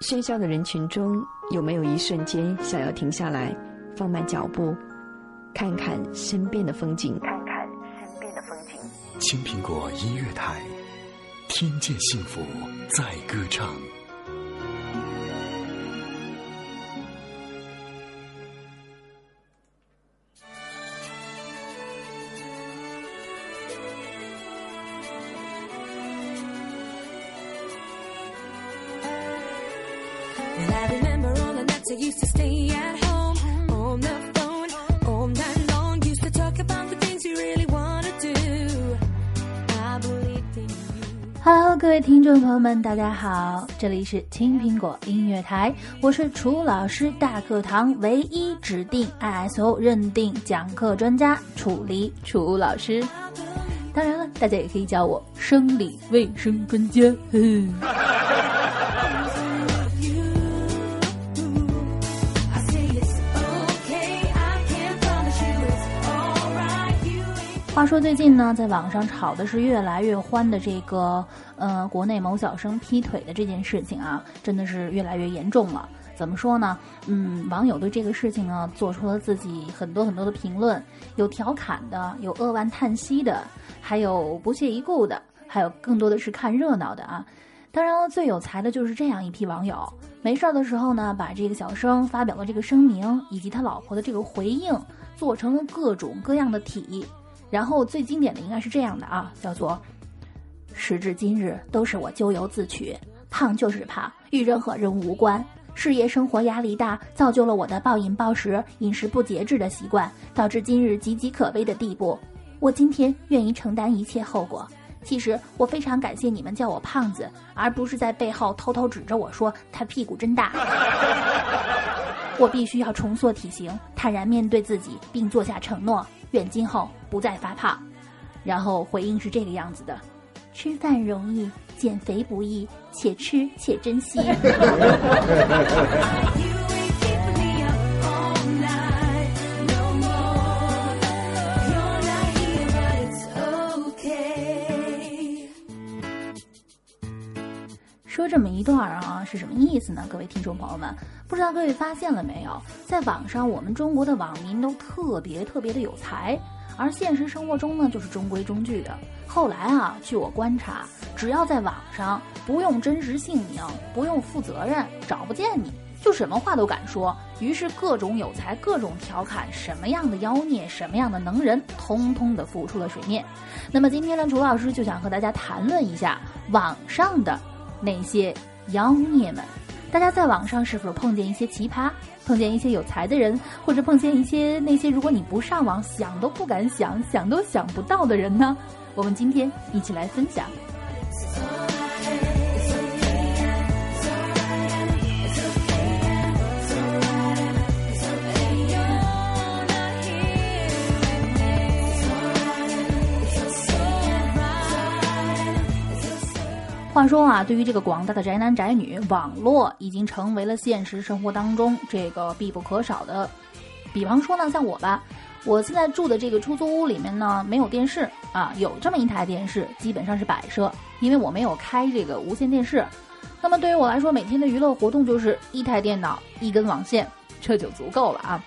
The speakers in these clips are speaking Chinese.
喧嚣的人群中，有没有一瞬间想要停下来，放慢脚步，看看身边的风景？看看身边的风景。青苹果音乐台，听见幸福在歌唱。友们，大家好，这里是青苹果音乐台，我是楚老师大课堂唯一指定 ISO 认定讲课专家楚离楚老师。当然了，大家也可以叫我生理卫生专家。话说最近呢，在网上炒的是越来越欢的这个，呃，国内某小生劈腿的这件事情啊，真的是越来越严重了。怎么说呢？嗯，网友对这个事情呢，做出了自己很多很多的评论，有调侃的，有扼腕叹息的，还有不屑一顾的，还有更多的是看热闹的啊。当然了，最有才的就是这样一批网友，没事儿的时候呢，把这个小生发表的这个声明以及他老婆的这个回应，做成了各种各样的体。然后最经典的应该是这样的啊，叫做“时至今日都是我咎由自取，胖就是胖，与任何人无关。事业生活压力大，造就了我的暴饮暴食、饮食不节制的习惯，导致今日岌岌可危的地步。我今天愿意承担一切后果。其实我非常感谢你们叫我胖子，而不是在背后偷偷指着我说他屁股真大。我必须要重塑体型，坦然面对自己，并做下承诺。”愿今后不再发胖，然后回应是这个样子的：吃饭容易，减肥不易，且吃且珍惜。这么一段啊，是什么意思呢？各位听众朋友们，不知道各位发现了没有，在网上我们中国的网民都特别特别的有才，而现实生活中呢，就是中规中矩的。后来啊，据我观察，只要在网上不用真实姓名，不用负责任，找不见你就什么话都敢说。于是各种有才，各种调侃，什么样的妖孽，什么样的能人，通通的浮出了水面。那么今天呢，楚老师就想和大家谈论一下网上的。那些妖孽们，大家在网上是否碰见一些奇葩，碰见一些有才的人，或者碰见一些那些如果你不上网想都不敢想、想都想不到的人呢？我们今天一起来分享。话说啊，对于这个广大的宅男宅女，网络已经成为了现实生活当中这个必不可少的。比方说呢，像我吧，我现在住的这个出租屋里面呢，没有电视啊，有这么一台电视，基本上是摆设，因为我没有开这个无线电视。那么对于我来说，每天的娱乐活动就是一台电脑、一根网线，这就足够了啊。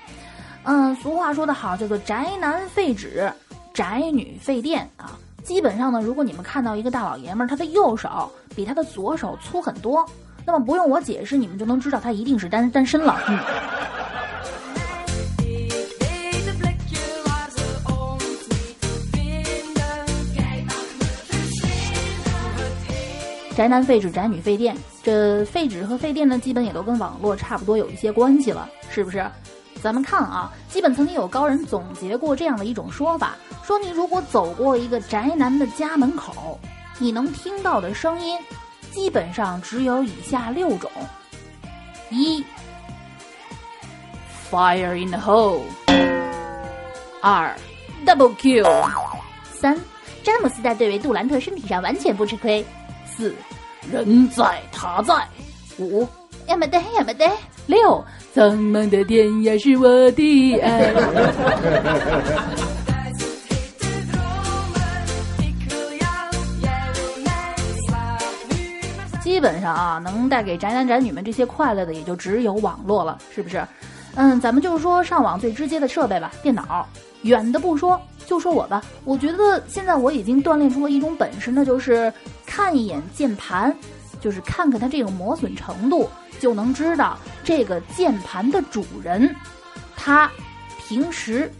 嗯，俗话说得好，叫做宅男废纸，宅女废电啊。基本上呢，如果你们看到一个大老爷们儿，他的右手比他的左手粗很多，那么不用我解释，你们就能知道他一定是单单身了。嗯。宅男废纸，宅女废电，这废纸和废电呢，基本也都跟网络差不多有一些关系了，是不是？咱们看啊，基本曾经有高人总结过这样的一种说法：说你如果走过一个宅男的家门口，你能听到的声音，基本上只有以下六种：一，fire in the hole；二，double kill；三，詹姆斯在对位杜兰特身体上完全不吃亏；四，人在他在；五，呀么得呀么得；六。苍茫的天涯是我的。爱。基本上啊，能带给宅男宅女们这些快乐的，也就只有网络了，是不是？嗯，咱们就是说上网最直接的设备吧，电脑。远的不说，就说我吧，我觉得现在我已经锻炼出了一种本事，那就是看一眼键盘，就是看看它这个磨损程度，就能知道这个键盘的主人，他平时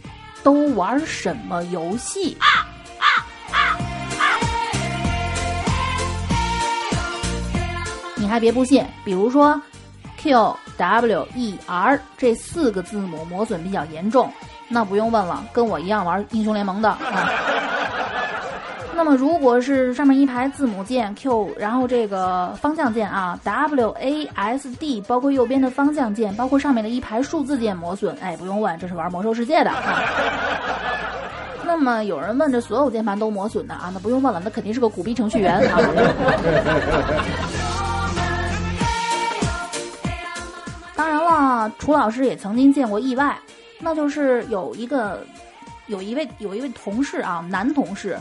都玩什么游戏。你还别不信，比如说 Q W E R 这四个字母磨损比较严重。那不用问了，跟我一样玩英雄联盟的。啊。那么，如果是上面一排字母键 Q，然后这个方向键啊 W A S D，包括右边的方向键，包括上面的一排数字键磨损，哎，不用问，这是玩魔兽世界的。啊。那么有人问这所有键盘都磨损的啊？那不用问了，那肯定是个苦逼程序员啊。当然了，楚老师也曾经见过意外。那就是有一个，有一位有一位同事啊，男同事，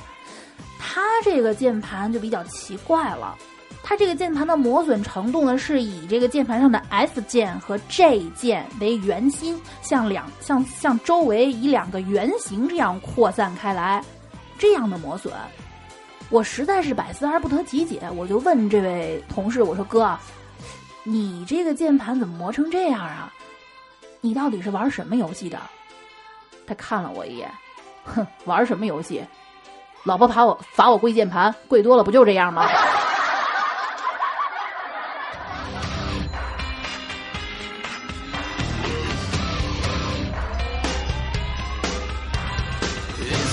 他这个键盘就比较奇怪了。他这个键盘的磨损程度呢，是以这个键盘上的 F 键和 J 键为圆心，向两向向周围以两个圆形这样扩散开来，这样的磨损，我实在是百思而不得其解。我就问这位同事，我说哥，你这个键盘怎么磨成这样啊？你到底是玩什么游戏的？他看了我一眼，哼，玩什么游戏？老婆罚我罚我跪键盘，跪多了不就这样吗？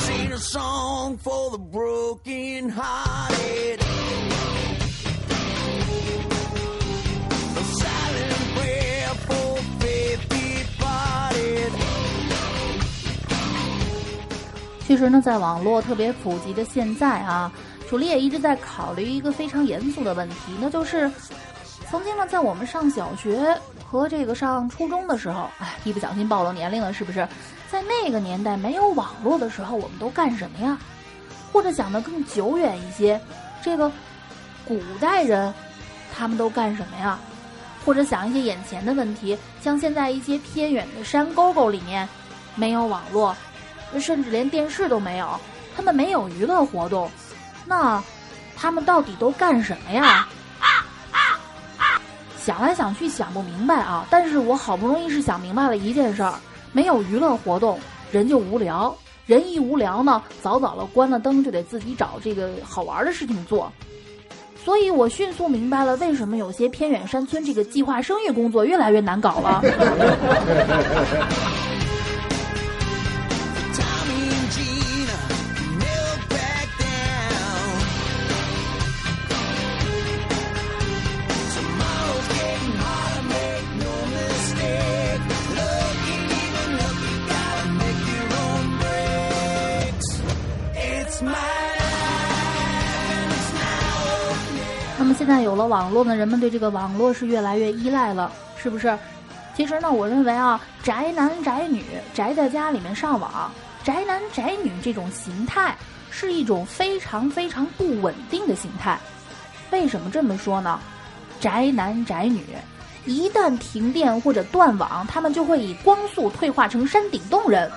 其其实呢，在网络特别普及的现在啊，楚丽也一直在考虑一个非常严肃的问题，那就是曾经呢，在我们上小学和这个上初中的时候，哎，一不小心暴露年龄了，是不是？在那个年代没有网络的时候，我们都干什么呀？或者讲的更久远一些，这个古代人他们都干什么呀？或者想一些眼前的问题，像现在一些偏远的山沟沟里面没有网络。甚至连电视都没有，他们没有娱乐活动，那他们到底都干什么呀？想来想去想不明白啊！但是我好不容易是想明白了一件事儿：没有娱乐活动，人就无聊。人一无聊呢，早早的关了灯，就得自己找这个好玩的事情做。所以我迅速明白了为什么有些偏远山村这个计划生育工作越来越难搞了。现在有了网络呢，人们对这个网络是越来越依赖了，是不是？其实呢，我认为啊，宅男宅女宅在家里面上网，宅男宅女这种形态是一种非常非常不稳定的形态。为什么这么说呢？宅男宅女一旦停电或者断网，他们就会以光速退化成山顶洞人。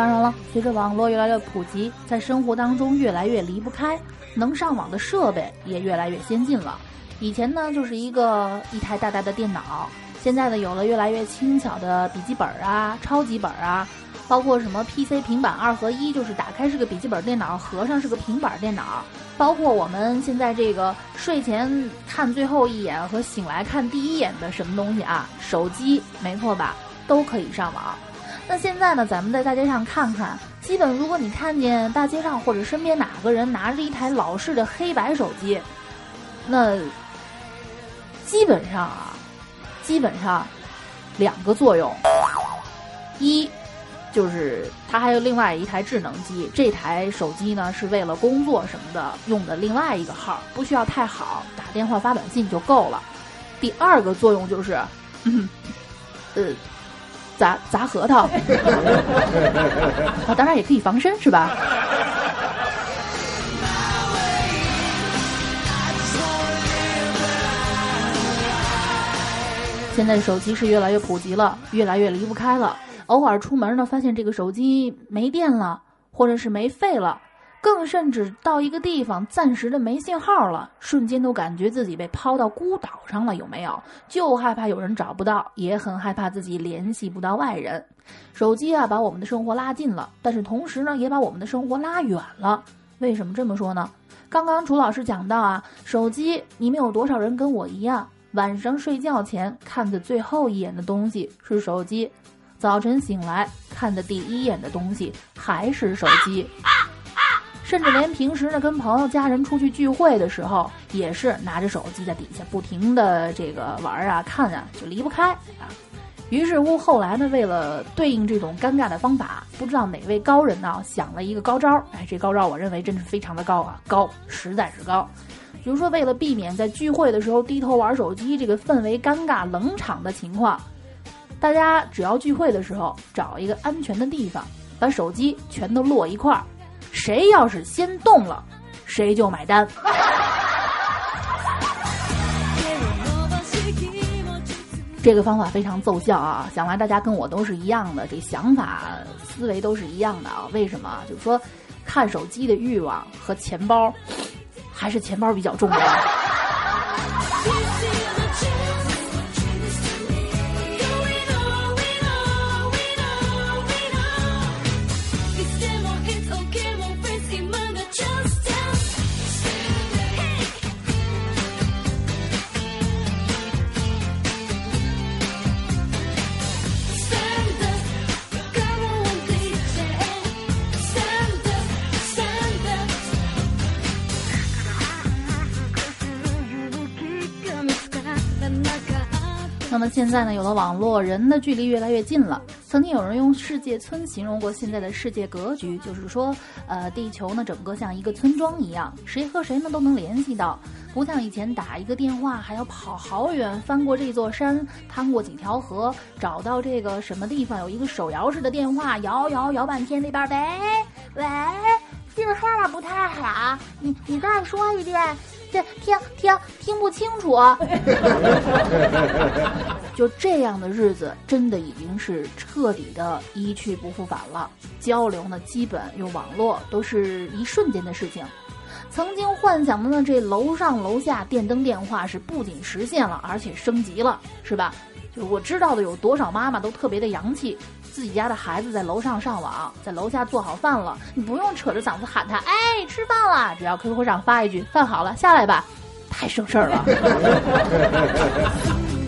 当然了，随着网络越来越普及，在生活当中越来越离不开，能上网的设备也越来越先进了。以前呢，就是一个一台大大的电脑，现在呢，有了越来越轻巧的笔记本啊、超级本啊，包括什么 PC 平板二合一，就是打开是个笔记本电脑，合上是个平板电脑，包括我们现在这个睡前看最后一眼和醒来看第一眼的什么东西啊，手机，没错吧，都可以上网。那现在呢？咱们在大街上看看，基本如果你看见大街上或者身边哪个人拿着一台老式的黑白手机，那基本上啊，基本上两个作用：一就是他还有另外一台智能机，这台手机呢是为了工作什么的用的另外一个号，不需要太好，打电话发短信就够了。第二个作用就是，嗯，呃，砸砸核桃，啊，当然也可以防身，是吧？现在手机是越来越普及了，越来越离不开了。偶尔出门呢，发现这个手机没电了，或者是没费了，更甚至到一个地方暂时的没信号了，瞬间都感觉自己被抛到孤岛上了，有没有？就害怕有人找不到，也很害怕自己联系不到外人。手机啊，把我们的生活拉近了，但是同时呢，也把我们的生活拉远了。为什么这么说呢？刚刚楚老师讲到啊，手机，你们有多少人跟我一样？晚上睡觉前看的最后一眼的东西是手机，早晨醒来看的第一眼的东西还是手机，甚至连平时呢跟朋友家人出去聚会的时候，也是拿着手机在底下不停的这个玩啊看啊，就离不开啊。于是乎后来呢，为了对应这种尴尬的方法，不知道哪位高人呢想了一个高招，哎，这高招我认为真是非常的高啊，高，实在是高。比如说，为了避免在聚会的时候低头玩手机这个氛围尴尬冷场的情况，大家只要聚会的时候找一个安全的地方，把手机全都摞一块儿，谁要是先动了，谁就买单。这个方法非常奏效啊！想来大家跟我都是一样的，这想法思维都是一样的啊。为什么？就是说，看手机的欲望和钱包。还是钱包比较重要。么现在呢，有了网络，人的距离越来越近了。曾经有人用“世界村”形容过现在的世界格局，就是说，呃，地球呢整个像一个村庄一样，谁和谁呢都能联系到，不像以前打一个电话还要跑好远，翻过这座山，趟过几条河，找到这个什么地方有一个手摇式的电话，摇摇摇半天，那边喂喂，信号不太好，你你再说一遍。这听听听不清楚，就这样的日子，真的已经是彻底的一去不复返了。交流呢，基本用网络都是一瞬间的事情。曾经幻想的呢，这楼上楼下电灯电话是不仅实现了，而且升级了，是吧？就我知道的有多少妈妈都特别的洋气。自己家的孩子在楼上上网，在楼下做好饭了，你不用扯着嗓子喊他，哎，吃饭了，只要 QQ 上发一句“饭好了，下来吧”，太省事儿了。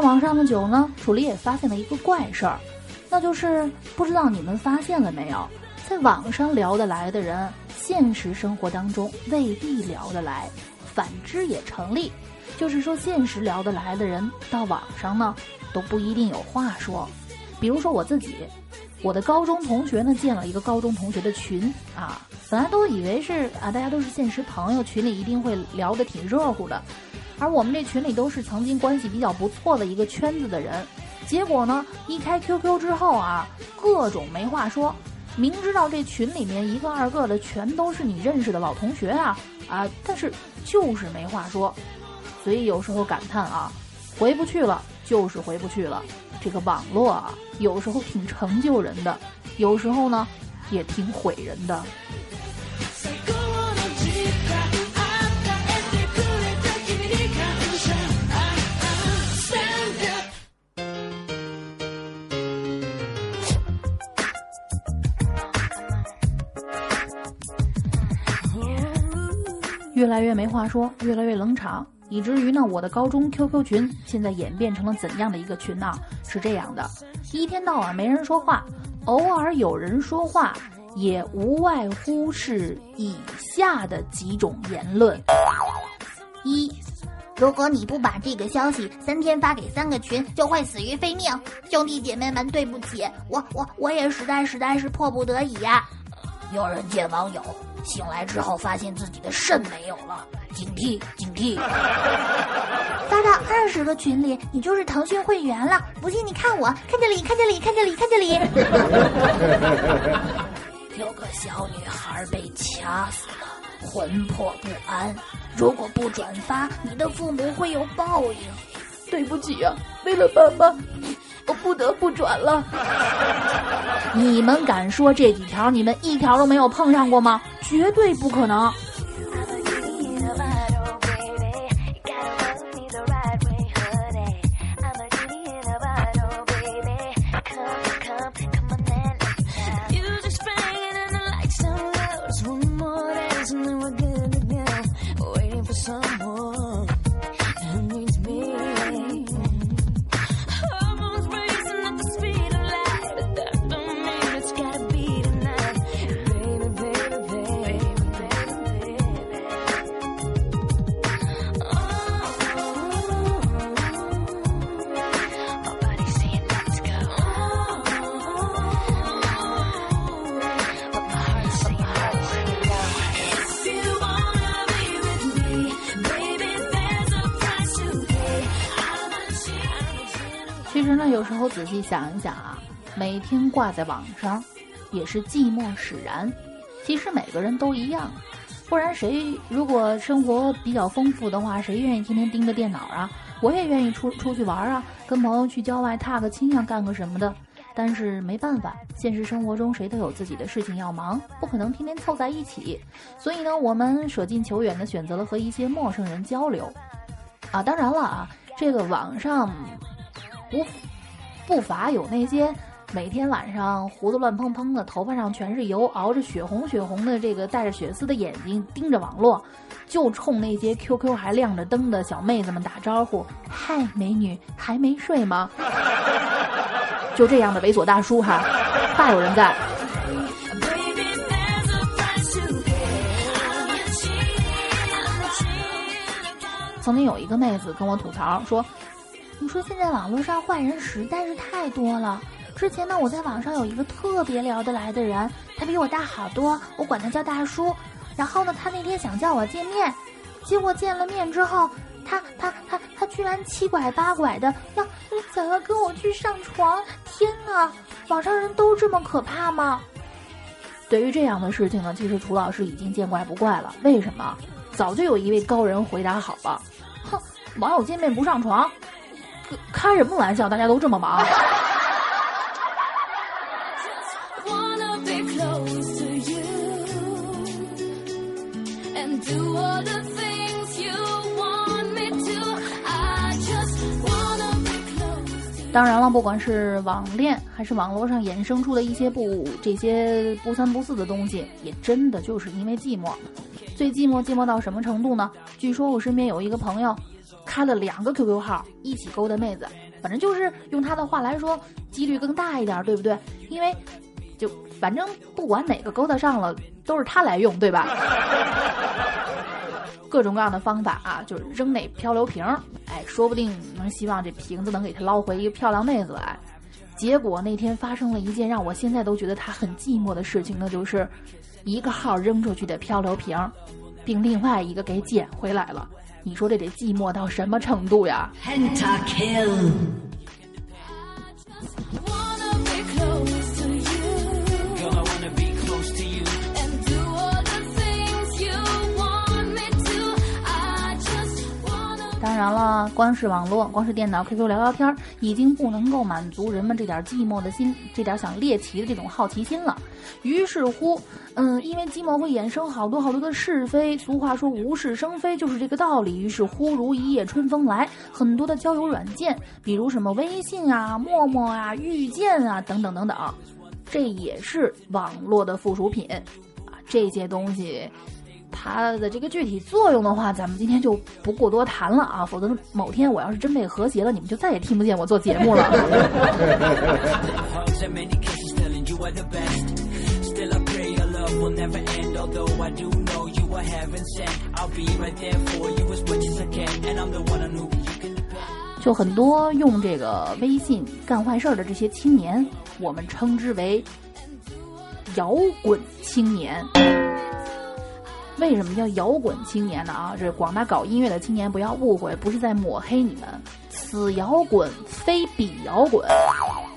网上的酒呢，楚离也发现了一个怪事儿，那就是不知道你们发现了没有，在网上聊得来的人，现实生活当中未必聊得来，反之也成立，就是说现实聊得来的人，到网上呢都不一定有话说。比如说我自己，我的高中同学呢建了一个高中同学的群啊，本来都以为是啊大家都是现实朋友，群里一定会聊得挺热乎的。而我们这群里都是曾经关系比较不错的一个圈子的人，结果呢，一开 QQ 之后啊，各种没话说。明知道这群里面一个二个的全都是你认识的老同学啊啊，但是就是没话说。所以有时候感叹啊，回不去了就是回不去了。这个网络啊，有时候挺成就人的，有时候呢，也挺毁人的。越来越没话说，越来越冷场，以至于呢，我的高中 QQ 群现在演变成了怎样的一个群呢？是这样的，一天到晚没人说话，偶尔有人说话，也无外乎是以下的几种言论：一，如果你不把这个消息三天发给三个群，就会死于非命。兄弟姐妹们，对不起，我我我也实在实在是迫不得已呀。有人见网友。醒来之后，发现自己的肾没有了，警惕警惕！发到二十个群里，你就是腾讯会员了。不信你看我，看这里，看这里，看这里，看这里。有个小女孩被掐死了，魂魄不安。如果不转发，你的父母会有报应。对不起啊，为了爸爸。我不得不转了。你们敢说这几条你们一条都没有碰上过吗？绝对不可能。每天挂在网上，也是寂寞使然。其实每个人都一样，不然谁如果生活比较丰富的话，谁愿意天天盯着电脑啊？我也愿意出出去玩啊，跟朋友去郊外踏个青啊，干个什么的。但是没办法，现实生活中谁都有自己的事情要忙，不可能天天凑在一起。所以呢，我们舍近求远的选择了和一些陌生人交流。啊，当然了啊，这个网上。不不乏有那些每天晚上胡子乱蓬蓬的，头发上全是油，熬着血红血红的这个带着血丝的眼睛盯着网络，就冲那些 QQ 还亮着灯的小妹子们打招呼：“嗨，美女，还没睡吗？” 就这样的猥琐大叔哈，大有人在。曾经有一个妹子跟我吐槽说。你说现在网络上坏人实在是太多了。之前呢，我在网上有一个特别聊得来的人，他比我大好多，我管他叫大叔。然后呢，他那天想叫我见面，结果见了面之后，他他他他居然七拐八拐的要想要跟我去上床。天哪，网上人都这么可怕吗？对于这样的事情呢，其实楚老师已经见怪不怪了。为什么？早就有一位高人回答好了，哼，网友见面不上床。开什么玩笑？大家都这么忙。当然了，不管是网恋还是网络上衍生出的一些不这些不三不四的东西，也真的就是因为寂寞。最寂寞寂寞到什么程度呢？据说我身边有一个朋友。开了两个 QQ 号一起勾搭妹子，反正就是用他的话来说，几率更大一点，对不对？因为就反正不管哪个勾搭上了，都是他来用，对吧？各种各样的方法啊，就是扔那漂流瓶，哎，说不定能希望这瓶子能给他捞回一个漂亮妹子来。结果那天发生了一件让我现在都觉得他很寂寞的事情，那就是一个号扔出去的漂流瓶，并另外一个给捡回来了。你说这得寂寞到什么程度呀？然了，光是网络，光是电脑、QQ 聊聊天，已经不能够满足人们这点寂寞的心，这点想猎奇的这种好奇心了。于是乎，嗯，因为寂寞会衍生好多好多的是非。俗话说无事生非，就是这个道理。于是忽如一夜春风来，很多的交友软件，比如什么微信啊、陌陌啊、遇见啊等等等等，这也是网络的附属品啊。这些东西。它的这个具体作用的话，咱们今天就不过多谈了啊，否则某天我要是真被和谐了，你们就再也听不见我做节目了。就很多用这个微信干坏事的这些青年，我们称之为摇滚青年。为什么叫摇滚青年呢？啊，这广大搞音乐的青年不要误会，不是在抹黑你们。此摇滚非彼摇滚。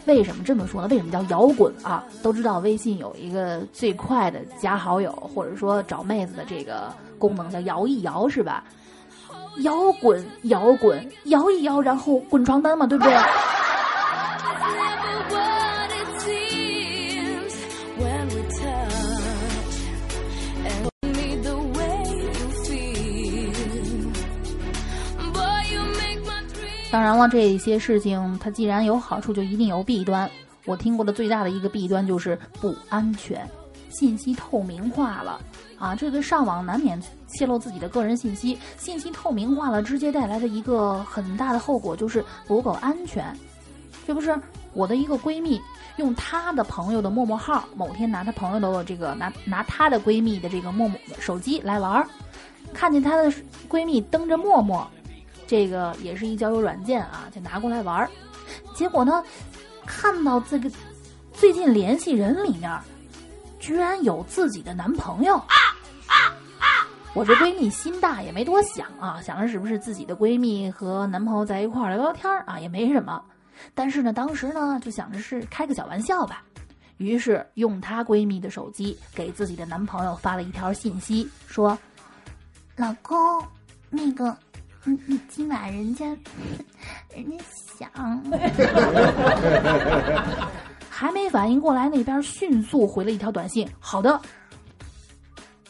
为什么这么说呢？为什么叫摇滚啊？都知道微信有一个最快的加好友或者说找妹子的这个功能，叫摇一摇，是吧？摇滚，摇滚，摇一摇，然后滚床单嘛，对不对？当然了，这些事情它既然有好处，就一定有弊端。我听过的最大的一个弊端就是不安全，信息透明化了啊！这个上网难免泄露自己的个人信息，信息透明化了，直接带来的一个很大的后果就是不够安全。这不是我的一个闺蜜用她的朋友的陌陌号，某天拿她朋友的这个拿拿她的闺蜜的这个陌陌手机来玩儿，看见她的闺蜜登着陌陌。这个也是一交友软件啊，就拿过来玩儿，结果呢，看到这个最近联系人里面，居然有自己的男朋友。我这闺蜜心大也没多想啊，想着是不是自己的闺蜜和男朋友在一块儿聊聊天啊，也没什么。但是呢，当时呢就想着是开个小玩笑吧，于是用她闺蜜的手机给自己的男朋友发了一条信息，说：“老公，那个。”嗯嗯，今晚人家，人家想，还没反应过来，那边迅速回了一条短信：“好的。”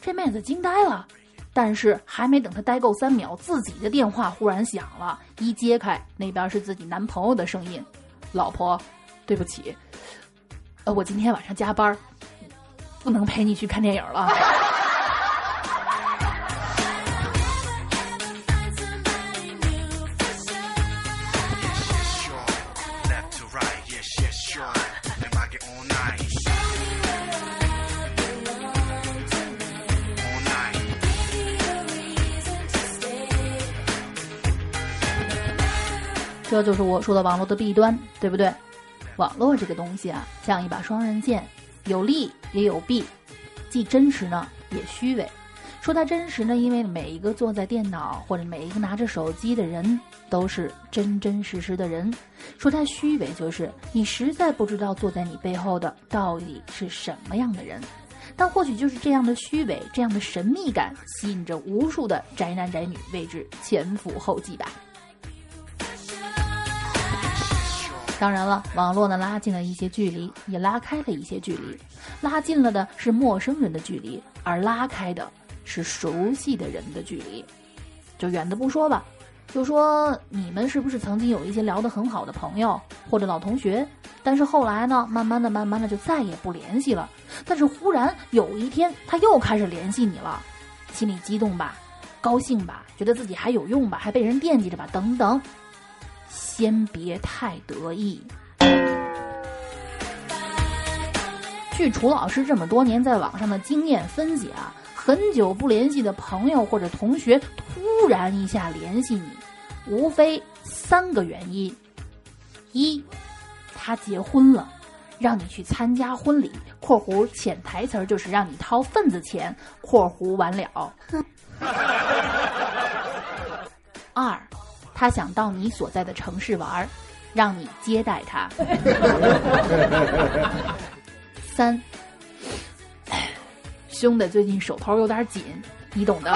这妹子惊呆了，但是还没等她呆够三秒，自己的电话忽然响了，一揭开，那边是自己男朋友的声音：“老婆，对不起，呃，我今天晚上加班，不能陪你去看电影了。”这就是我说的网络的弊端，对不对？网络这个东西啊，像一把双刃剑，有利也有弊，既真实呢，也虚伪。说它真实呢，因为每一个坐在电脑或者每一个拿着手机的人都是真真实实的人；说它虚伪，就是你实在不知道坐在你背后的到底是什么样的人。但或许就是这样的虚伪，这样的神秘感，吸引着无数的宅男宅女为之前赴后继吧。当然了，网络呢拉近了一些距离，也拉开了一些距离。拉近了的是陌生人的距离，而拉开的是熟悉的人的距离。就远的不说吧，就说你们是不是曾经有一些聊得很好的朋友或者老同学，但是后来呢，慢慢的、慢慢的就再也不联系了。但是忽然有一天他又开始联系你了，心里激动吧，高兴吧，觉得自己还有用吧，还被人惦记着吧，等等。先别太得意。据楚老师这么多年在网上的经验分析啊，很久不联系的朋友或者同学突然一下联系你，无非三个原因：一，他结婚了，让你去参加婚礼（括弧潜台词就是让你掏份子钱），括弧完了。二。他想到你所在的城市玩儿，让你接待他。三，兄弟最近手头有点紧，你懂的。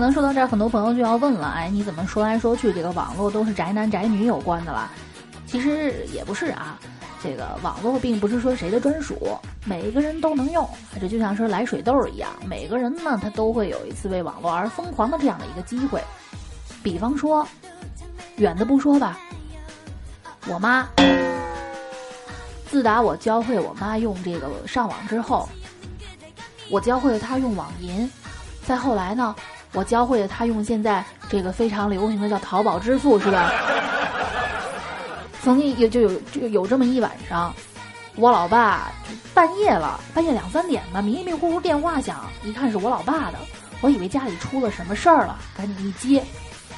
可能说到这儿，很多朋友就要问了：哎，你怎么说来说去，这个网络都是宅男宅女有关的了？其实也不是啊，这个网络并不是说谁的专属，每一个人都能用。这就像说来水痘一样，每个人呢他都会有一次为网络而疯狂的这样的一个机会。比方说，远的不说吧，我妈，自打我教会我妈用这个上网之后，我教会了她用网银，再后来呢，我教会了他用现在这个非常流行的叫淘宝支付，是吧？曾经有就有就有这么一晚上，我老爸半夜了，半夜两三点吧，迷迷糊糊电话响，一看是我老爸的，我以为家里出了什么事儿了，赶紧一接。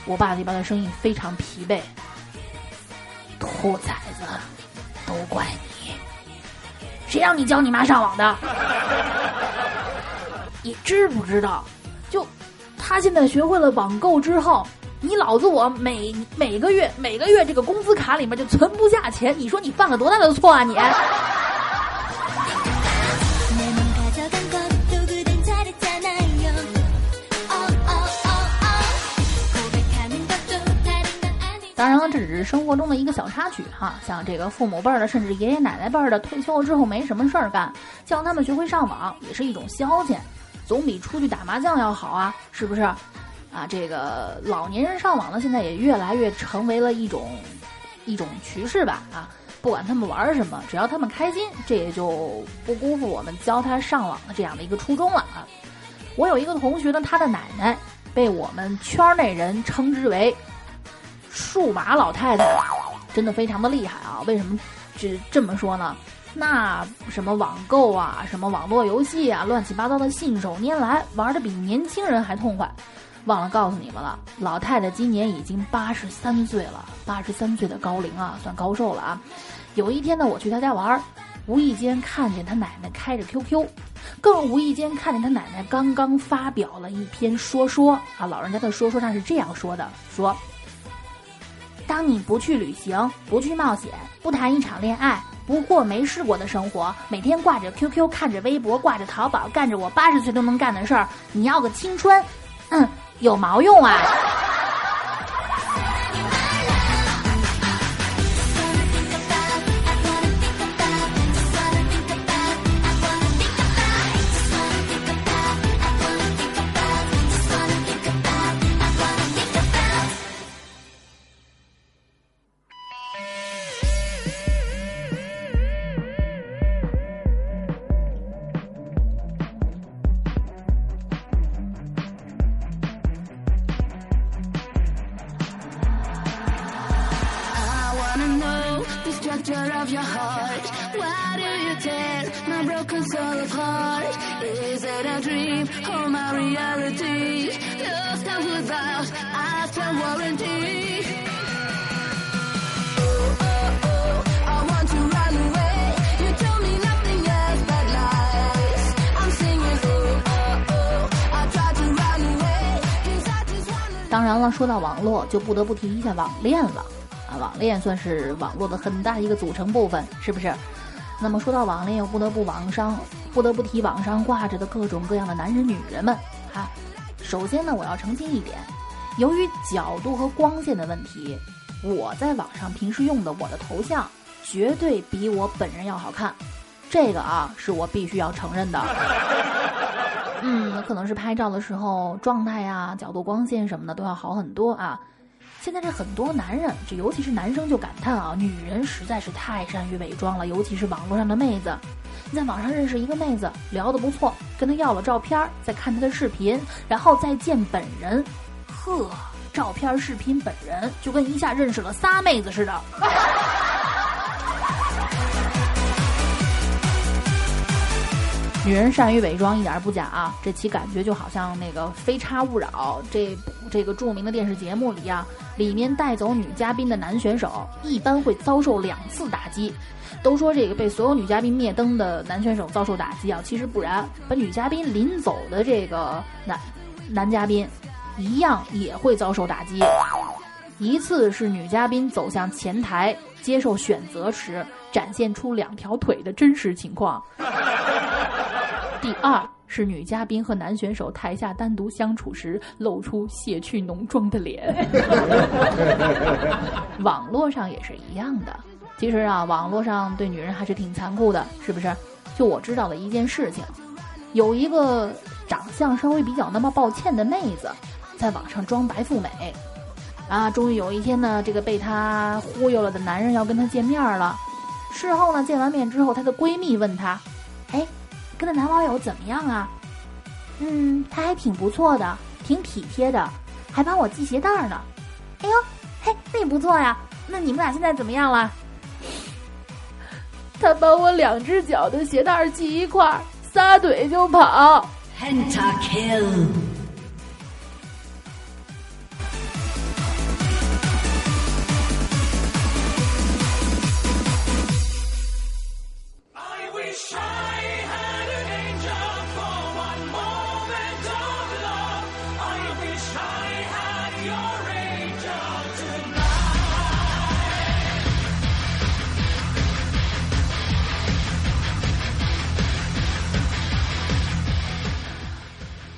我爸那边的声音非常疲惫，兔崽子，都怪你！谁让你教你妈上网的？你知不知道？就他现在学会了网购之后，你老子我每每个月每个月这个工资卡里面就存不下钱，你说你犯了多大的错啊你？当然了，这只是生活中的一个小插曲哈。像这个父母辈儿的，甚至爷爷奶奶辈儿的，退休了之后没什么事儿干，叫他们学会上网也是一种消遣，总比出去打麻将要好啊，是不是？啊，这个老年人上网呢，现在也越来越成为了一种一种趋势吧啊。不管他们玩什么，只要他们开心，这也就不辜负我们教他上网的这样的一个初衷了啊。我有一个同学呢，他的奶奶被我们圈内人称之为。数码老太太真的非常的厉害啊！为什么只这么说呢？那什么网购啊，什么网络游戏啊，乱七八糟的信手拈来，玩的比年轻人还痛快。忘了告诉你们了，老太太今年已经八十三岁了，八十三岁的高龄啊，算高寿了啊。有一天呢，我去她家玩，无意间看见她奶奶开着 QQ，更无意间看见她奶奶刚刚发表了一篇说说啊，老人家的说说上是这样说的：说。当你不去旅行，不去冒险，不谈一场恋爱，不过没试过的生活，每天挂着 QQ，看着微博，挂着淘宝，干着我八十岁都能干的事儿，你要个青春，嗯，有毛用啊！当然了，说到网络，就不得不提一下网恋了。啊，网恋算是网络的很大一个组成部分，是不是？那么说到网恋，又不得不网上不得不提网上挂着的各种各样的男人、女人们。哈，首先呢，我要澄清一点，由于角度和光线的问题，我在网上平时用的我的头像绝对比我本人要好看，这个啊是我必须要承认的。嗯，可能是拍照的时候状态呀、角度、光线什么的都要好很多啊。现在这很多男人，这尤其是男生就感叹啊，女人实在是太善于伪装了，尤其是网络上的妹子。你在网上认识一个妹子，聊得不错，跟她要了照片，再看她的视频，然后再见本人，呵，照片、视频、本人，就跟一下认识了仨妹子似的。女人善于伪装一点不假啊，这其感觉就好像那个《非诚勿扰》这这个著名的电视节目里啊，里面带走女嘉宾的男选手一般会遭受两次打击。都说这个被所有女嘉宾灭灯的男选手遭受打击啊，其实不然，把女嘉宾临走的这个男男嘉宾一样也会遭受打击。一次是女嘉宾走向前台接受选择时，展现出两条腿的真实情况。第二是女嘉宾和男选手台下单独相处时露出卸去浓妆的脸。网络上也是一样的。其实啊，网络上对女人还是挺残酷的，是不是？就我知道的一件事情，有一个长相稍微比较那么抱歉的妹子，在网上装白富美。啊，终于有一天呢，这个被她忽悠了的男人要跟她见面了。事后呢，见完面之后，她的闺蜜问她：“，跟那男网友怎么样啊？”“嗯，他还挺不错的，挺体贴的，还帮我系鞋带呢。”“哎呦，嘿，那也不错呀。那你们俩现在怎么样了？”“ 他把我两只脚的鞋带系一块儿，撒腿就跑。”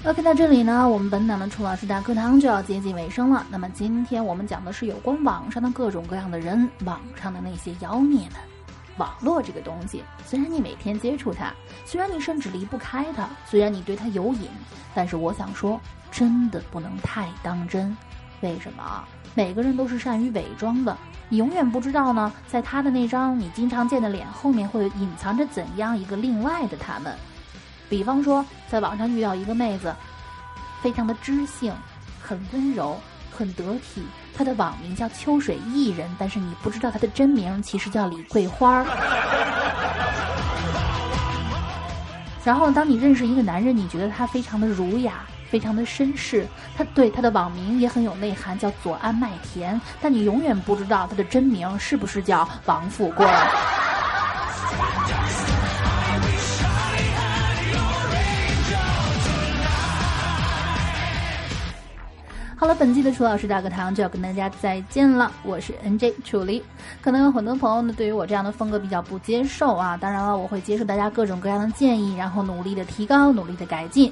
OK，到这里呢，我们本档的楚老师大课堂就要接近尾声了。那么今天我们讲的是有关网上的各种各样的人，网上的那些妖孽们。网络这个东西，虽然你每天接触它，虽然你甚至离不开它，虽然你对它有瘾，但是我想说，真的不能太当真。为什么？每个人都是善于伪装的，你永远不知道呢，在他的那张你经常见的脸后面，会隐藏着怎样一个另外的他们。比方说，在网上遇到一个妹子，非常的知性，很温柔，很得体。她的网名叫秋水艺人，但是你不知道她的真名其实叫李桂花。然后，当你认识一个男人，你觉得他非常的儒雅，非常的绅士，他对他的网名也很有内涵，叫左岸麦田。但你永远不知道他的真名是不是叫王富贵。好了，本期的楚老师大课堂就要跟大家再见了。我是 N J 楚离。可能有很多朋友呢，对于我这样的风格比较不接受啊。当然了，我会接受大家各种各样的建议，然后努力的提高，努力的改进。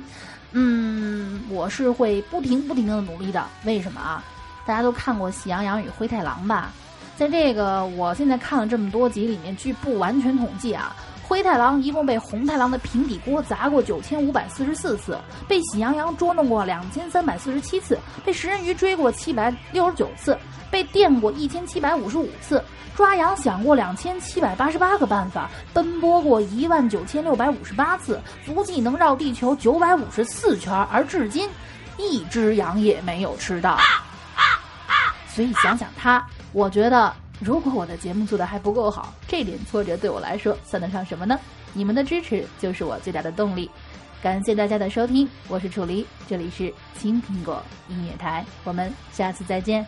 嗯，我是会不停不停的努力的。为什么啊？大家都看过《喜羊羊与灰太狼》吧？在这个我现在看了这么多集里面，据不完全统计啊。灰太狼一共被红太狼的平底锅砸过九千五百四十四次，被喜羊羊捉弄过两千三百四十七次，被食人鱼追过七百六十九次，被电过一千七百五十五次，抓羊想过两千七百八十八个办法，奔波过一万九千六百五十八次，足迹能绕地球九百五十四圈，而至今一只羊也没有吃到。所以想想他，我觉得。如果我的节目做的还不够好，这点挫折对我来说算得上什么呢？你们的支持就是我最大的动力。感谢大家的收听，我是楚离，这里是青苹果音乐台，我们下次再见。